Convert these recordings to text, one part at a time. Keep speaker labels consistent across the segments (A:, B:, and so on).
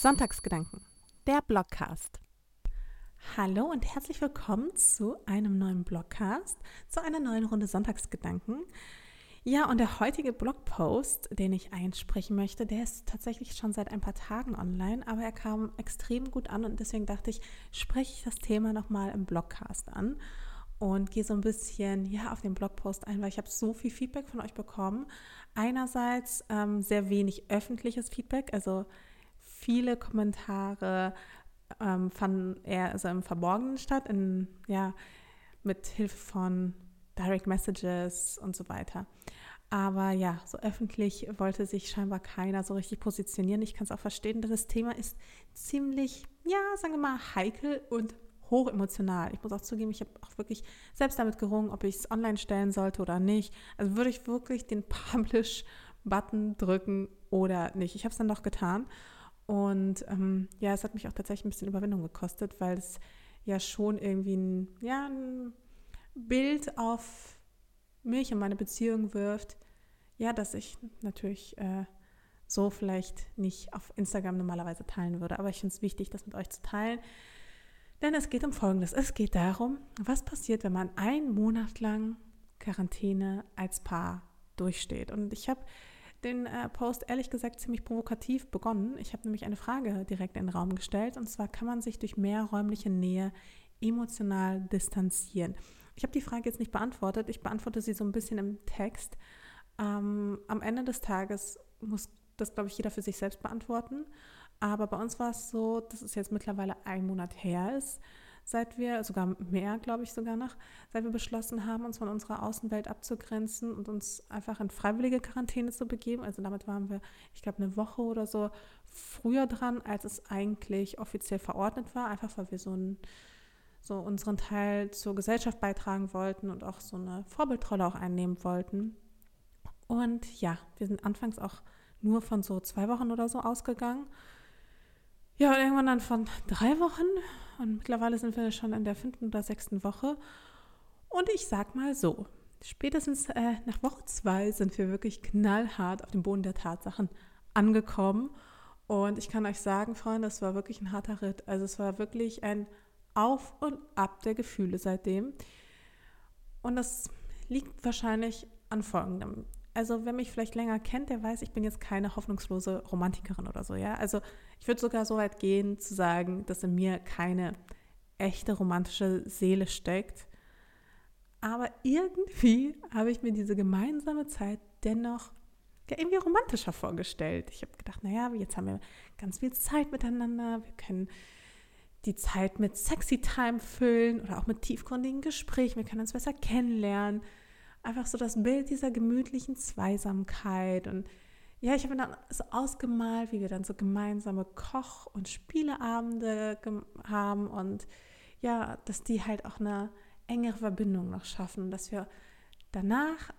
A: Sonntagsgedanken, der Blogcast. Hallo und herzlich willkommen zu einem neuen Blogcast, zu einer neuen Runde Sonntagsgedanken. Ja, und der heutige Blogpost, den ich einsprechen möchte, der ist tatsächlich schon seit ein paar Tagen online, aber er kam extrem gut an und deswegen dachte ich, spreche ich das Thema nochmal im Blogcast an und gehe so ein bisschen ja, auf den Blogpost ein, weil ich habe so viel Feedback von euch bekommen. Einerseits ähm, sehr wenig öffentliches Feedback, also viele Kommentare ähm, fanden eher also im Verborgenen statt, in, ja, mit Hilfe von Direct Messages und so weiter. Aber ja, so öffentlich wollte sich scheinbar keiner so richtig positionieren. Ich kann es auch verstehen, denn das Thema ist ziemlich, ja, sagen wir mal, heikel und hochemotional. Ich muss auch zugeben, ich habe auch wirklich selbst damit gerungen, ob ich es online stellen sollte oder nicht. Also würde ich wirklich den Publish-Button drücken oder nicht. Ich habe es dann doch getan. Und ähm, ja, es hat mich auch tatsächlich ein bisschen Überwindung gekostet, weil es ja schon irgendwie ein, ja, ein Bild auf mich und meine Beziehung wirft. Ja, dass ich natürlich äh, so vielleicht nicht auf Instagram normalerweise teilen würde. Aber ich finde es wichtig, das mit euch zu teilen. Denn es geht um Folgendes. Es geht darum, was passiert, wenn man einen Monat lang Quarantäne als Paar durchsteht. Und ich habe den äh, Post ehrlich gesagt ziemlich provokativ begonnen. Ich habe nämlich eine Frage direkt in den Raum gestellt. Und zwar, kann man sich durch mehr räumliche Nähe emotional distanzieren? Ich habe die Frage jetzt nicht beantwortet. Ich beantworte sie so ein bisschen im Text. Ähm, am Ende des Tages muss das, glaube ich, jeder für sich selbst beantworten. Aber bei uns war es so, dass es jetzt mittlerweile ein Monat her ist, seit wir, sogar mehr, glaube ich sogar noch, seit wir beschlossen haben, uns von unserer Außenwelt abzugrenzen und uns einfach in freiwillige Quarantäne zu begeben. Also damit waren wir, ich glaube, eine Woche oder so früher dran, als es eigentlich offiziell verordnet war, einfach weil wir so, ein, so unseren Teil zur Gesellschaft beitragen wollten und auch so eine Vorbildrolle auch einnehmen wollten. Und ja, wir sind anfangs auch nur von so zwei Wochen oder so ausgegangen ja, und irgendwann dann von drei Wochen und mittlerweile sind wir schon in der fünften oder sechsten Woche. Und ich sag mal so, spätestens äh, nach Woche zwei sind wir wirklich knallhart auf dem Boden der Tatsachen angekommen. Und ich kann euch sagen, Freunde, es war wirklich ein harter Ritt. Also es war wirklich ein Auf und Ab der Gefühle seitdem. Und das liegt wahrscheinlich an folgendem also wer mich vielleicht länger kennt, der weiß, ich bin jetzt keine hoffnungslose Romantikerin oder so, ja. Also ich würde sogar so weit gehen zu sagen, dass in mir keine echte romantische Seele steckt. Aber irgendwie habe ich mir diese gemeinsame Zeit dennoch ja, irgendwie romantischer vorgestellt. Ich habe gedacht, naja, jetzt haben wir ganz viel Zeit miteinander. Wir können die Zeit mit Sexy Time füllen oder auch mit tiefgründigen Gesprächen. Wir können uns besser kennenlernen einfach so das Bild dieser gemütlichen Zweisamkeit. Und ja, ich habe dann so ausgemalt, wie wir dann so gemeinsame Koch- und Spieleabende haben und ja, dass die halt auch eine engere Verbindung noch schaffen dass wir danach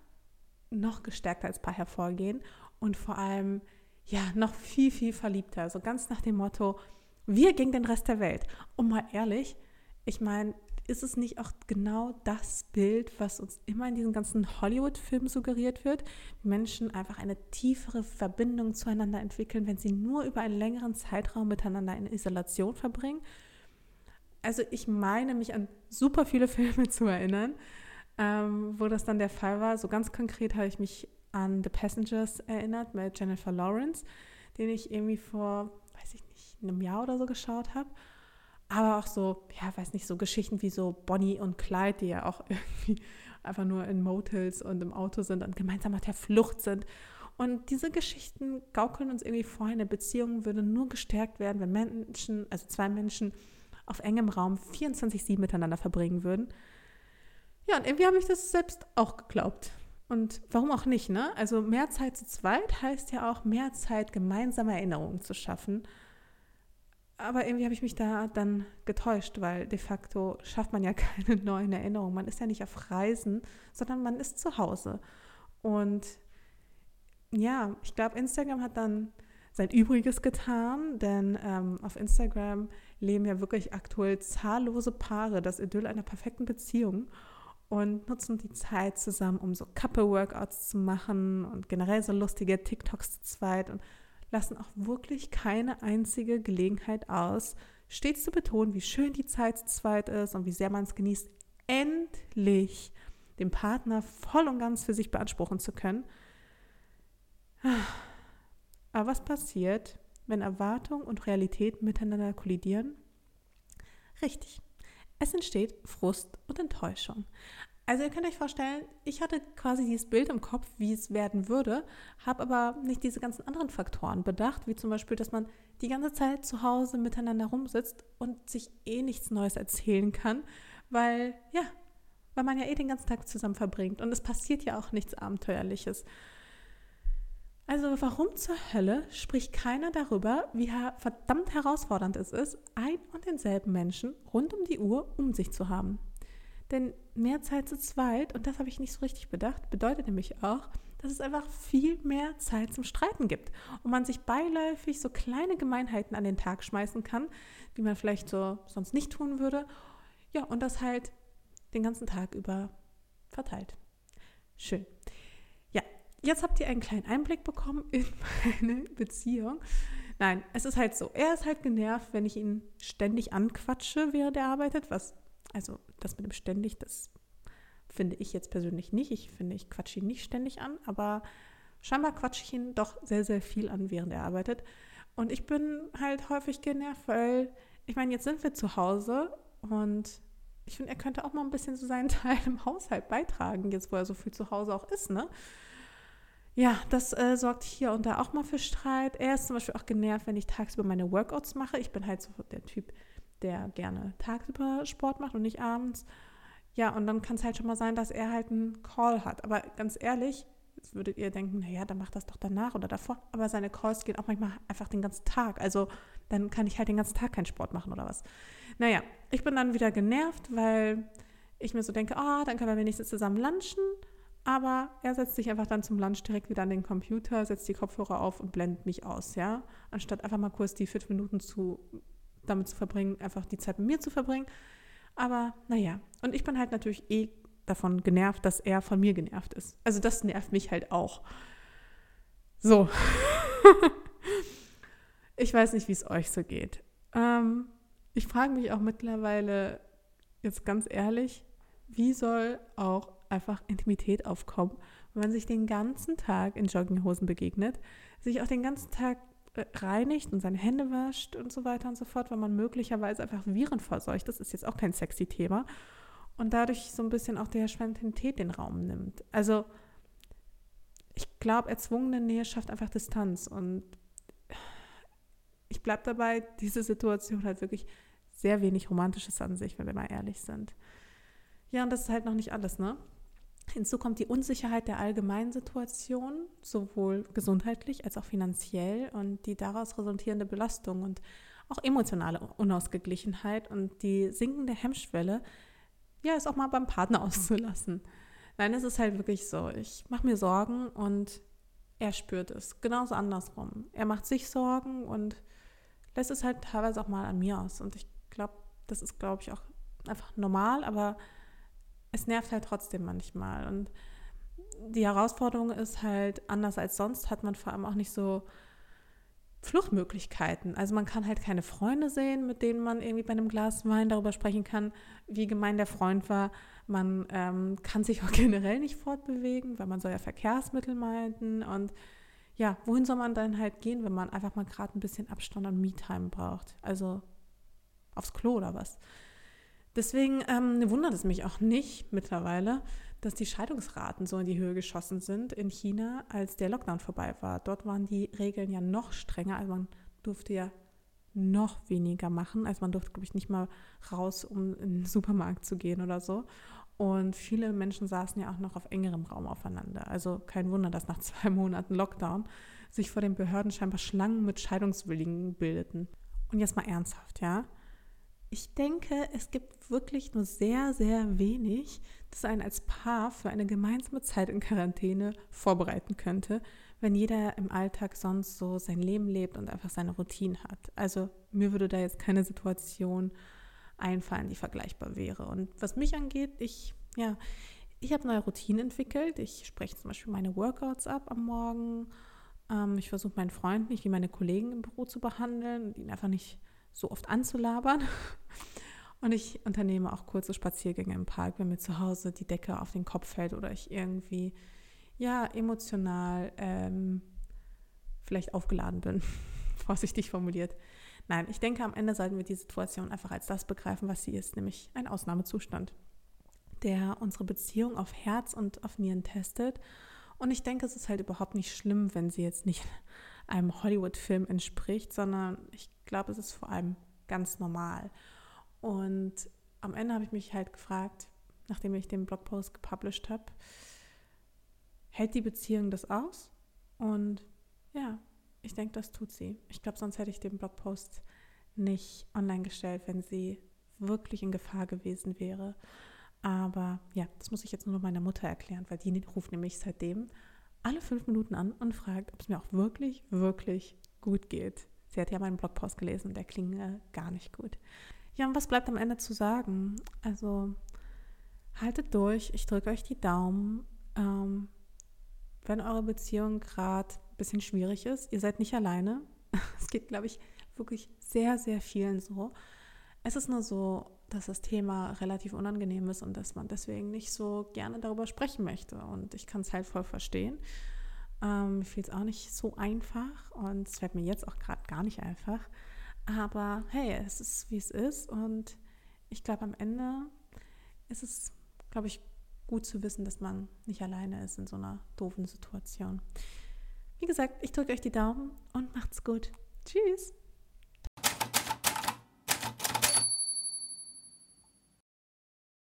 A: noch gestärkter als Paar hervorgehen und vor allem ja noch viel, viel verliebter. Also ganz nach dem Motto, wir gegen den Rest der Welt. Und mal ehrlich, ich meine, ist es nicht auch genau das Bild, was uns immer in diesen ganzen Hollywood-Filmen suggeriert wird? Menschen einfach eine tiefere Verbindung zueinander entwickeln, wenn sie nur über einen längeren Zeitraum miteinander in Isolation verbringen. Also ich meine mich an super viele Filme zu erinnern, ähm, wo das dann der Fall war. So ganz konkret habe ich mich an The Passengers erinnert mit Jennifer Lawrence, den ich irgendwie vor, weiß ich nicht, einem Jahr oder so geschaut habe aber auch so, ja, weiß nicht, so Geschichten wie so Bonnie und Clyde, die ja auch irgendwie einfach nur in Motels und im Auto sind und gemeinsam auf der Flucht sind. Und diese Geschichten gaukeln uns irgendwie vor, eine Beziehung würde nur gestärkt werden, wenn Menschen, also zwei Menschen auf engem Raum 24-7 miteinander verbringen würden. Ja, und irgendwie habe ich das selbst auch geglaubt. Und warum auch nicht, ne? Also mehr Zeit zu zweit heißt ja auch mehr Zeit, gemeinsame Erinnerungen zu schaffen aber irgendwie habe ich mich da dann getäuscht, weil de facto schafft man ja keine neuen Erinnerungen. Man ist ja nicht auf Reisen, sondern man ist zu Hause. Und ja, ich glaube, Instagram hat dann sein Übriges getan, denn ähm, auf Instagram leben ja wirklich aktuell zahllose Paare das Idyll einer perfekten Beziehung und nutzen die Zeit zusammen, um so Couple-Workouts zu machen und generell so lustige TikToks zu zweit und lassen auch wirklich keine einzige Gelegenheit aus, stets zu betonen, wie schön die Zeit zu zweit ist und wie sehr man es genießt, endlich den Partner voll und ganz für sich beanspruchen zu können. Aber was passiert, wenn Erwartung und Realität miteinander kollidieren? Richtig. Es entsteht Frust und Enttäuschung. Also ihr könnt euch vorstellen, ich hatte quasi dieses Bild im Kopf, wie es werden würde, habe aber nicht diese ganzen anderen Faktoren bedacht, wie zum Beispiel, dass man die ganze Zeit zu Hause miteinander rumsitzt und sich eh nichts Neues erzählen kann, weil ja, weil man ja eh den ganzen Tag zusammen verbringt und es passiert ja auch nichts Abenteuerliches. Also warum zur Hölle spricht keiner darüber, wie verdammt herausfordernd es ist, ein und denselben Menschen rund um die Uhr um sich zu haben? Denn mehr Zeit zu zweit, und das habe ich nicht so richtig bedacht, bedeutet nämlich auch, dass es einfach viel mehr Zeit zum Streiten gibt und man sich beiläufig so kleine Gemeinheiten an den Tag schmeißen kann, die man vielleicht so sonst nicht tun würde. Ja, und das halt den ganzen Tag über verteilt. Schön. Ja, jetzt habt ihr einen kleinen Einblick bekommen in meine Beziehung. Nein, es ist halt so. Er ist halt genervt, wenn ich ihn ständig anquatsche, während er arbeitet, was also das mit dem ständig, das finde ich jetzt persönlich nicht. Ich finde, ich quatsche ihn nicht ständig an, aber scheinbar quatsche ich ihn doch sehr, sehr viel an, während er arbeitet. Und ich bin halt häufig genervt, weil ich meine, jetzt sind wir zu Hause und ich finde, er könnte auch mal ein bisschen so seinen Teil im Haushalt beitragen, jetzt wo er so viel zu Hause auch ist, ne? Ja, das äh, sorgt hier und da auch mal für Streit. Er ist zum Beispiel auch genervt, wenn ich tagsüber meine Workouts mache. Ich bin halt so der Typ, der gerne tagsüber Sport macht und nicht abends. Ja, und dann kann es halt schon mal sein, dass er halt einen Call hat. Aber ganz ehrlich, jetzt würdet ihr denken, naja, dann macht das doch danach oder davor. Aber seine Calls gehen auch manchmal einfach den ganzen Tag. Also dann kann ich halt den ganzen Tag keinen Sport machen oder was. Naja, ich bin dann wieder genervt, weil ich mir so denke, ah, oh, dann können wir wenigstens zusammen lunchen. Aber er setzt sich einfach dann zum Lunch direkt wieder an den Computer, setzt die Kopfhörer auf und blendet mich aus, ja. Anstatt einfach mal kurz die fünf Minuten zu damit zu verbringen, einfach die Zeit mit mir zu verbringen. Aber naja, und ich bin halt natürlich eh davon genervt, dass er von mir genervt ist. Also das nervt mich halt auch. So. ich weiß nicht, wie es euch so geht. Ähm, ich frage mich auch mittlerweile, jetzt ganz ehrlich, wie soll auch einfach Intimität aufkommen, wenn man sich den ganzen Tag in Jogginghosen begegnet, sich auch den ganzen Tag reinigt und seine Hände wascht und so weiter und so fort, weil man möglicherweise einfach Viren verseucht. Das ist jetzt auch kein sexy Thema. Und dadurch so ein bisschen auch der Spontanität den Raum nimmt. Also ich glaube, erzwungene Nähe schafft einfach Distanz. Und ich bleibe dabei, diese Situation hat wirklich sehr wenig Romantisches an sich, wenn wir mal ehrlich sind. Ja, und das ist halt noch nicht alles, ne? Hinzu kommt die Unsicherheit der allgemeinen Situation, sowohl gesundheitlich als auch finanziell und die daraus resultierende Belastung und auch emotionale Unausgeglichenheit und die sinkende Hemmschwelle, ja, es auch mal beim Partner auszulassen. Nein, es ist halt wirklich so. Ich mache mir Sorgen und er spürt es. Genauso andersrum. Er macht sich Sorgen und lässt es halt teilweise auch mal an mir aus. Und ich glaube, das ist, glaube ich, auch einfach normal, aber es nervt halt trotzdem manchmal. Und die Herausforderung ist halt, anders als sonst hat man vor allem auch nicht so Fluchtmöglichkeiten. Also man kann halt keine Freunde sehen, mit denen man irgendwie bei einem Glas Wein darüber sprechen kann, wie gemein der Freund war. Man ähm, kann sich auch generell nicht fortbewegen, weil man soll ja Verkehrsmittel meiden. Und ja, wohin soll man dann halt gehen, wenn man einfach mal gerade ein bisschen Abstand und Me-Time braucht? Also aufs Klo oder was? Deswegen ähm, wundert es mich auch nicht mittlerweile, dass die Scheidungsraten so in die Höhe geschossen sind in China, als der Lockdown vorbei war. Dort waren die Regeln ja noch strenger, also man durfte ja noch weniger machen. Also man durfte, glaube ich, nicht mal raus, um in den Supermarkt zu gehen oder so. Und viele Menschen saßen ja auch noch auf engerem Raum aufeinander. Also kein Wunder, dass nach zwei Monaten Lockdown sich vor den Behörden scheinbar Schlangen mit Scheidungswilligen bildeten. Und jetzt mal ernsthaft, ja? Ich denke, es gibt wirklich nur sehr, sehr wenig, das einen als Paar für eine gemeinsame Zeit in Quarantäne vorbereiten könnte, wenn jeder im Alltag sonst so sein Leben lebt und einfach seine Routine hat. Also mir würde da jetzt keine Situation einfallen, die vergleichbar wäre. Und was mich angeht, ich, ja, ich habe neue Routinen entwickelt. Ich spreche zum Beispiel meine Workouts ab am Morgen Ähm, ich versuche meinen Freund nicht wie meine Kollegen im Büro zu behandeln, ihn einfach nicht so oft anzulabern. Und ich unternehme auch kurze Spaziergänge im Park, wenn mir zu Hause die Decke auf den Kopf fällt oder ich irgendwie ja emotional ähm, vielleicht aufgeladen bin, vorsichtig formuliert. Nein, ich denke, am Ende sollten wir die Situation einfach als das begreifen, was sie ist, nämlich ein Ausnahmezustand, der unsere Beziehung auf Herz und auf Nieren testet. Und ich denke, es ist halt überhaupt nicht schlimm, wenn sie jetzt nicht einem Hollywood-Film entspricht, sondern ich glaube, es ist vor allem ganz normal. Und am Ende habe ich mich halt gefragt, nachdem ich den Blogpost gepublished habe, hält die Beziehung das aus? Und ja, ich denke, das tut sie. Ich glaube, sonst hätte ich den Blogpost nicht online gestellt, wenn sie wirklich in Gefahr gewesen wäre. Aber ja, das muss ich jetzt nur noch meiner Mutter erklären, weil die ruft nämlich seitdem alle fünf Minuten an und fragt, ob es mir auch wirklich, wirklich gut geht. Sie hat ja meinen Blogpost gelesen und der klinge gar nicht gut. Ja, und was bleibt am Ende zu sagen? Also haltet durch, ich drücke euch die Daumen. Ähm, wenn eure Beziehung gerade ein bisschen schwierig ist, ihr seid nicht alleine. Es geht, glaube ich, wirklich sehr, sehr vielen so. Es ist nur so, dass das Thema relativ unangenehm ist und dass man deswegen nicht so gerne darüber sprechen möchte. Und ich kann es halt voll verstehen. Ähm, mir fiel es auch nicht so einfach und es fällt mir jetzt auch gerade gar nicht einfach. Aber hey, es ist wie es ist und ich glaube, am Ende ist es, glaube ich, gut zu wissen, dass man nicht alleine ist in so einer doofen Situation. Wie gesagt, ich drücke euch die Daumen und macht's gut. Tschüss.